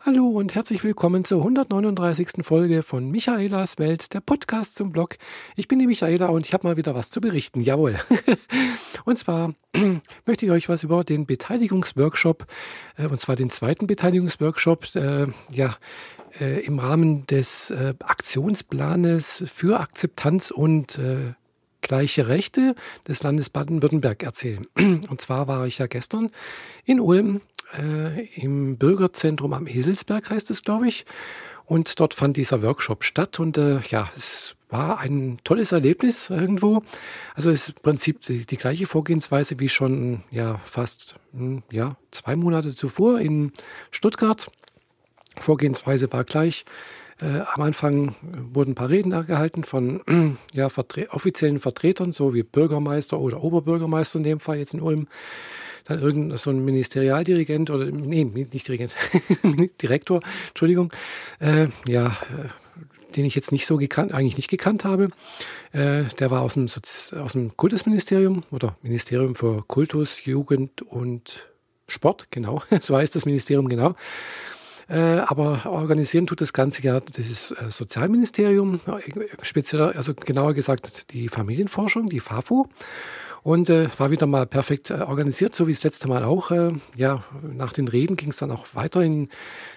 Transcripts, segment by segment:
Hallo und herzlich willkommen zur 139. Folge von Michaelas Welt, der Podcast zum Blog. Ich bin die Michaela und ich habe mal wieder was zu berichten. Jawohl. und zwar möchte ich euch was über den Beteiligungsworkshop, äh, und zwar den zweiten Beteiligungsworkshop, äh, ja, äh, im Rahmen des äh, Aktionsplanes für Akzeptanz und äh, gleiche Rechte des Landes Baden-Württemberg erzählen. Und zwar war ich ja gestern in Ulm äh, im Bürgerzentrum am Eselsberg, heißt es, glaube ich. Und dort fand dieser Workshop statt und äh, ja, es war ein tolles Erlebnis irgendwo. Also ist im Prinzip die, die gleiche Vorgehensweise wie schon ja fast hm, ja, zwei Monate zuvor in Stuttgart. Vorgehensweise war gleich. Äh, am Anfang wurden ein paar Reden gehalten von ja, vertre offiziellen Vertretern, so wie Bürgermeister oder Oberbürgermeister in dem Fall jetzt in Ulm dann irgend so ein Ministerialdirigent oder nee, nicht Dirigent, Direktor, Entschuldigung, äh, ja, äh, den ich jetzt nicht so gekannt, eigentlich nicht gekannt habe. Äh, der war aus dem, aus dem Kultusministerium oder Ministerium für Kultus, Jugend und Sport, genau, so heißt das Ministerium genau. Äh, aber organisieren tut das Ganze ja das äh, Sozialministerium, speziell, also genauer gesagt die Familienforschung, die FAFO. Und äh, war wieder mal perfekt äh, organisiert, so wie das letzte Mal auch. Äh, ja, nach den Reden ging es dann auch weiter in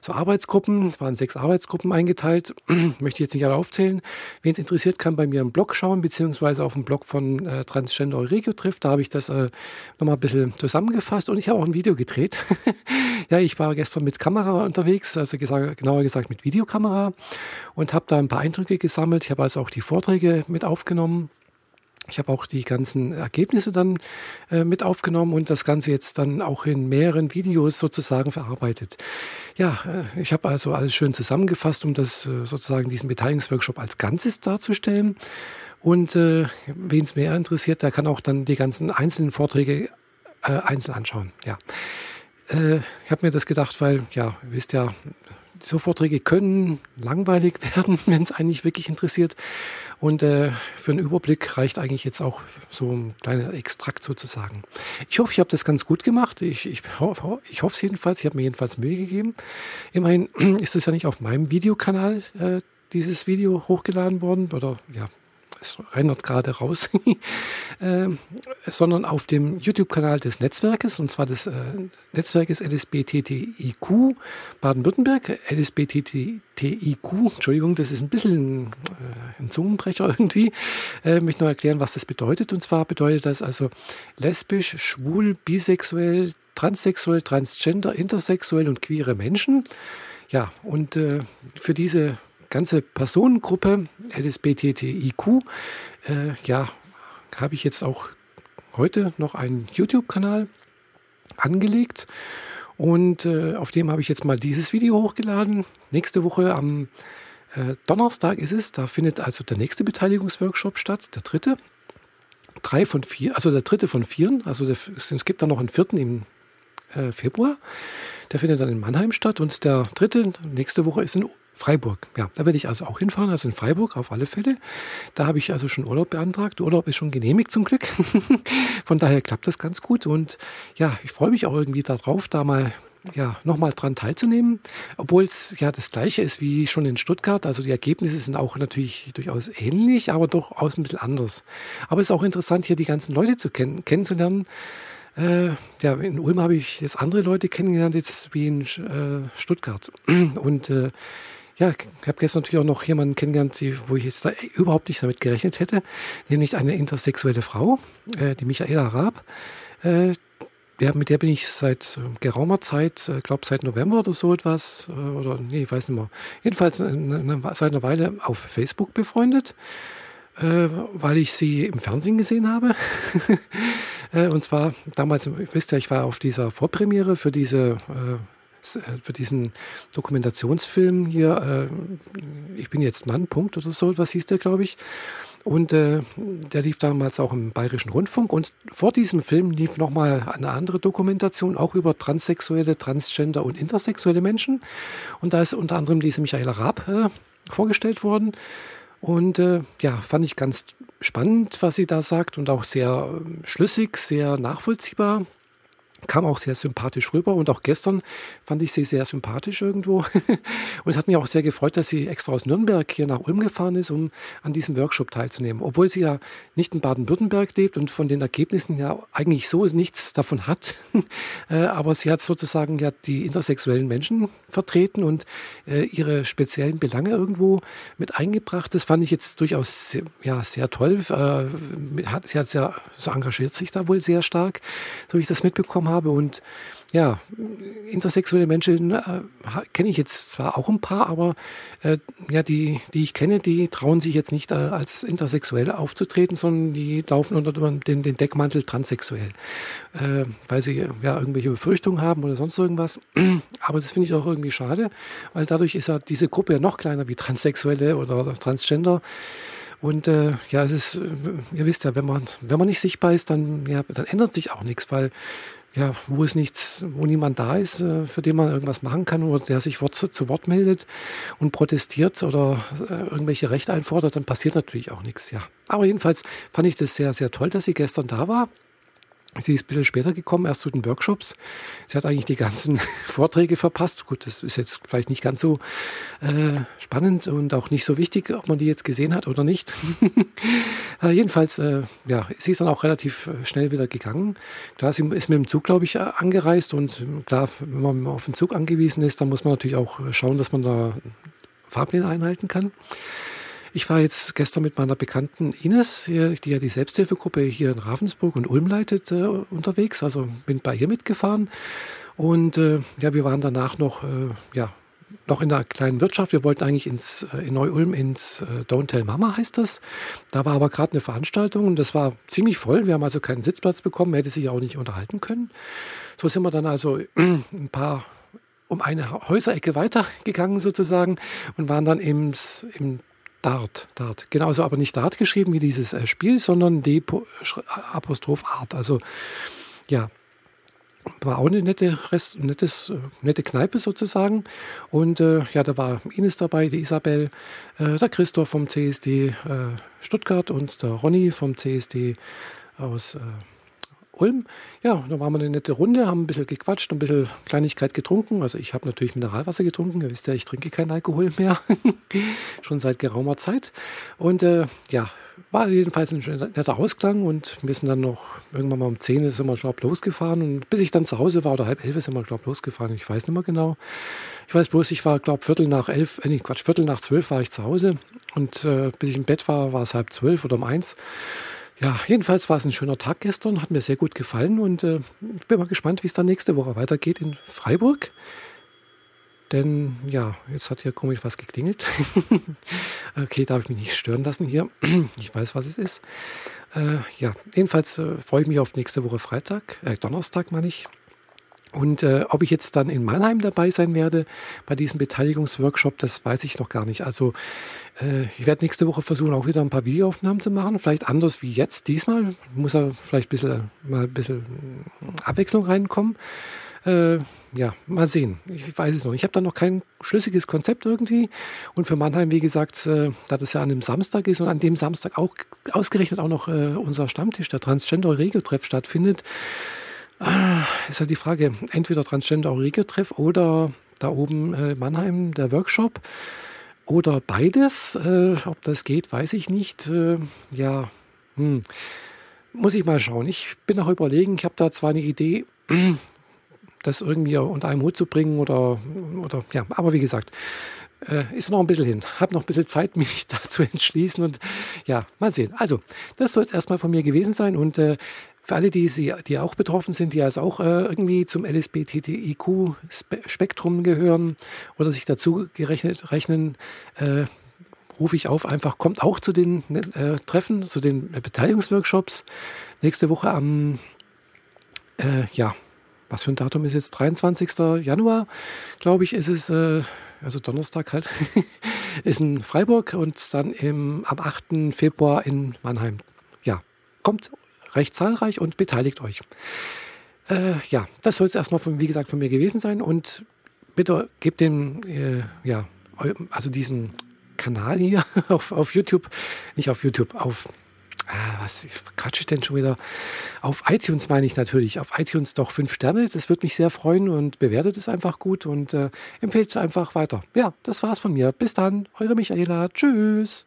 so Arbeitsgruppen. Es waren sechs Arbeitsgruppen eingeteilt. Möchte ich jetzt nicht alle aufzählen. Wen es interessiert, kann bei mir im Blog schauen, beziehungsweise auf dem Blog von äh, Transgender Euregio trifft. Da habe ich das äh, nochmal ein bisschen zusammengefasst und ich habe auch ein Video gedreht. ja, ich war gestern mit Kamera unterwegs, also gesagt, genauer gesagt mit Videokamera und habe da ein paar Eindrücke gesammelt. Ich habe also auch die Vorträge mit aufgenommen ich habe auch die ganzen Ergebnisse dann äh, mit aufgenommen und das Ganze jetzt dann auch in mehreren Videos sozusagen verarbeitet. Ja, äh, ich habe also alles schön zusammengefasst, um das äh, sozusagen diesen Beteiligungsworkshop als Ganzes darzustellen. Und äh, wen es mehr interessiert, der kann auch dann die ganzen einzelnen Vorträge äh, einzeln anschauen. Ja, äh, ich habe mir das gedacht, weil ja, wisst ja, so Vorträge können langweilig werden, wenn es eigentlich wirklich interessiert. Und äh, für einen Überblick reicht eigentlich jetzt auch so ein kleiner Extrakt sozusagen. Ich hoffe, ich habe das ganz gut gemacht. Ich, ich, ich hoffe es jedenfalls. Ich habe mir jedenfalls Mühe gegeben. Immerhin ist es ja nicht auf meinem Videokanal äh, dieses Video hochgeladen worden oder ja, es rendert gerade raus, äh, sondern auf dem YouTube-Kanal des Netzwerkes, und zwar des äh, Netzwerkes LSBTTIQ Baden-Württemberg. LSBTTIQ, Entschuldigung, das ist ein bisschen äh, ein Zungenbrecher irgendwie. Äh, möchte nur erklären, was das bedeutet. Und zwar bedeutet das also lesbisch, schwul, bisexuell, transsexuell, transgender, intersexuell und queere Menschen. Ja, und äh, für diese ganze Personengruppe LSBTTIQ, äh, ja, habe ich jetzt auch heute noch einen YouTube-Kanal angelegt und äh, auf dem habe ich jetzt mal dieses Video hochgeladen. Nächste Woche am äh, Donnerstag ist es, da findet also der nächste Beteiligungsworkshop statt, der dritte. Drei von vier, also der dritte von vieren, also der, es gibt dann noch einen vierten im äh, Februar. Der findet dann in Mannheim statt und der dritte nächste Woche ist in Freiburg. Ja, da werde ich also auch hinfahren, also in Freiburg auf alle Fälle. Da habe ich also schon Urlaub beantragt. Der Urlaub ist schon genehmigt zum Glück. Von daher klappt das ganz gut. Und ja, ich freue mich auch irgendwie darauf, da mal ja, nochmal dran teilzunehmen, obwohl es ja das gleiche ist wie schon in Stuttgart. Also die Ergebnisse sind auch natürlich durchaus ähnlich, aber durchaus ein bisschen anders. Aber es ist auch interessant, hier die ganzen Leute zu kennen, kennenzulernen. Äh, ja, in Ulm habe ich jetzt andere Leute kennengelernt, jetzt wie in äh, Stuttgart. Und äh, ja, ich habe gestern natürlich auch noch jemanden kennengelernt, die, wo ich jetzt da überhaupt nicht damit gerechnet hätte, nämlich eine intersexuelle Frau, äh, die Michaela Raab. Äh, ja, mit der bin ich seit äh, geraumer Zeit, äh, glaube seit November oder so etwas, äh, oder nee, ich weiß nicht mehr. Jedenfalls eine, seit einer Weile auf Facebook befreundet, äh, weil ich sie im Fernsehen gesehen habe. und zwar damals, ihr wisst ja, ich war auf dieser Vorpremiere für diese äh, für diesen Dokumentationsfilm hier, äh, ich bin jetzt Mann, Punkt oder so, was hieß der, glaube ich. Und äh, der lief damals auch im Bayerischen Rundfunk. Und vor diesem Film lief nochmal eine andere Dokumentation, auch über transsexuelle, transgender und intersexuelle Menschen. Und da ist unter anderem diese Michaela Raab äh, vorgestellt worden. Und äh, ja, fand ich ganz spannend, was sie da sagt und auch sehr äh, schlüssig, sehr nachvollziehbar kam auch sehr sympathisch rüber und auch gestern fand ich sie sehr sympathisch irgendwo. und es hat mich auch sehr gefreut, dass sie extra aus Nürnberg hier nach Ulm gefahren ist, um an diesem Workshop teilzunehmen. Obwohl sie ja nicht in Baden-Württemberg lebt und von den Ergebnissen ja eigentlich so nichts davon hat. Äh, aber sie hat sozusagen ja die intersexuellen Menschen vertreten und äh, ihre speziellen Belange irgendwo mit eingebracht. Das fand ich jetzt durchaus sehr, ja, sehr toll. Äh, sie hat sehr, so engagiert sich da wohl sehr stark, so wie ich das mitbekommen habe. Und ja, intersexuelle Menschen äh, kenne ich jetzt zwar auch ein paar, aber äh, ja, die, die ich kenne, die trauen sich jetzt nicht äh, als intersexuell aufzutreten, sondern die laufen unter den, den Deckmantel transsexuell, äh, weil sie ja irgendwelche Befürchtungen haben oder sonst irgendwas. Aber das finde ich auch irgendwie schade, weil dadurch ist ja diese Gruppe ja noch kleiner wie Transsexuelle oder Transgender. Und äh, ja, es ist, ihr wisst ja, wenn man, wenn man nicht sichtbar ist, dann, ja, dann ändert sich auch nichts, weil ja, wo es nichts, wo niemand da ist, äh, für den man irgendwas machen kann oder der sich Wort, zu Wort meldet und protestiert oder äh, irgendwelche Rechte einfordert, dann passiert natürlich auch nichts. Ja. Aber jedenfalls fand ich das sehr, sehr toll, dass sie gestern da war. Sie ist ein bisschen später gekommen, erst zu den Workshops. Sie hat eigentlich die ganzen Vorträge verpasst. Gut, das ist jetzt vielleicht nicht ganz so äh, spannend und auch nicht so wichtig, ob man die jetzt gesehen hat oder nicht. äh, jedenfalls, äh, ja, sie ist dann auch relativ schnell wieder gegangen. Klar, sie ist mit dem Zug, glaube ich, äh, angereist und äh, klar, wenn man auf den Zug angewiesen ist, dann muss man natürlich auch schauen, dass man da Fahrpläne einhalten kann. Ich war jetzt gestern mit meiner Bekannten Ines, die ja die Selbsthilfegruppe hier in Ravensburg und Ulm leitet, äh, unterwegs. Also bin bei ihr mitgefahren. Und äh, ja, wir waren danach noch, äh, ja, noch in der kleinen Wirtschaft. Wir wollten eigentlich ins, in Neu-Ulm ins Don't Tell Mama, heißt das. Da war aber gerade eine Veranstaltung und das war ziemlich voll. Wir haben also keinen Sitzplatz bekommen, hätte sich auch nicht unterhalten können. So sind wir dann also ein paar um eine Häuserecke weitergegangen sozusagen und waren dann im, im Dart, Dart. Genau, also aber nicht Dart geschrieben wie dieses äh, Spiel, sondern D Apostroph Art. Also ja, war auch eine nette, Rest, nettes, äh, nette Kneipe sozusagen. Und äh, ja, da war Ines dabei, die Isabel, äh, der Christoph vom CSD äh, Stuttgart und der Ronny vom CSD aus äh, Ulm. Ja, da waren wir eine nette Runde, haben ein bisschen gequatscht, ein bisschen Kleinigkeit getrunken. Also ich habe natürlich Mineralwasser getrunken. Ihr wisst ja, ich trinke keinen Alkohol mehr. Schon seit geraumer Zeit. Und äh, ja, war jedenfalls ein netter Ausklang und wir sind dann noch irgendwann mal um 10 sind wir, glaube losgefahren und bis ich dann zu Hause war oder halb elf sind wir, glaube losgefahren. Ich weiß nicht mehr genau. Ich weiß bloß, ich war, glaube Viertel nach elf, äh, nee, Quatsch, Viertel nach zwölf war ich zu Hause und äh, bis ich im Bett war, war es halb zwölf oder um eins. Ja, jedenfalls war es ein schöner Tag gestern, hat mir sehr gut gefallen und äh, ich bin mal gespannt, wie es dann nächste Woche weitergeht in Freiburg. Denn ja, jetzt hat hier komisch was geklingelt. okay, darf ich mich nicht stören lassen hier. ich weiß, was es ist. Äh, ja, jedenfalls äh, freue ich mich auf nächste Woche Freitag, äh, Donnerstag meine ich. Und äh, ob ich jetzt dann in Mannheim dabei sein werde bei diesem Beteiligungsworkshop, das weiß ich noch gar nicht. Also äh, ich werde nächste Woche versuchen, auch wieder ein paar Videoaufnahmen zu machen. Vielleicht anders wie jetzt diesmal. Muss ja vielleicht ein bisschen, mal ein bisschen Abwechslung reinkommen. Äh, ja, mal sehen. Ich weiß es noch. Ich habe da noch kein schlüssiges Konzept irgendwie. Und für Mannheim, wie gesagt, äh, da das ja an einem Samstag ist und an dem Samstag auch ausgerechnet auch noch äh, unser Stammtisch, der Transgender-Regeltreff stattfindet, Ah, ist halt die Frage, entweder Transgender Aurigio-Treff oder da oben äh, Mannheim, der Workshop. Oder beides. Äh, ob das geht, weiß ich nicht. Äh, ja, hm. muss ich mal schauen. Ich bin noch überlegen, ich habe da zwar eine Idee, das irgendwie unter einem Hut zu bringen oder, oder ja, aber wie gesagt, äh, ist noch ein bisschen hin. Habe noch ein bisschen Zeit, mich da zu entschließen und ja, mal sehen. Also, das soll es erstmal von mir gewesen sein und äh, für alle, die, die auch betroffen sind, die also auch äh, irgendwie zum LSBTTIQ-Spektrum gehören oder sich dazu gerechnet rechnen, äh, rufe ich auf, einfach kommt auch zu den äh, Treffen, zu den Beteiligungsworkshops. Nächste Woche am, äh, ja, was für ein Datum ist jetzt? 23. Januar, glaube ich, ist es, äh, also Donnerstag halt, ist in Freiburg und dann im, am 8. Februar in Mannheim. Ja, kommt recht zahlreich und beteiligt euch. Äh, ja, das soll es erstmal, von, wie gesagt, von mir gewesen sein und bitte gebt dem, äh, ja, also diesem Kanal hier auf, auf YouTube, nicht auf YouTube, auf ah, was quatsche ich denn schon wieder? Auf iTunes meine ich natürlich. Auf iTunes doch fünf Sterne. Das würde mich sehr freuen und bewertet es einfach gut und äh, empfehlt es einfach weiter. Ja, das war's von mir. Bis dann, eure Michaela. Tschüss.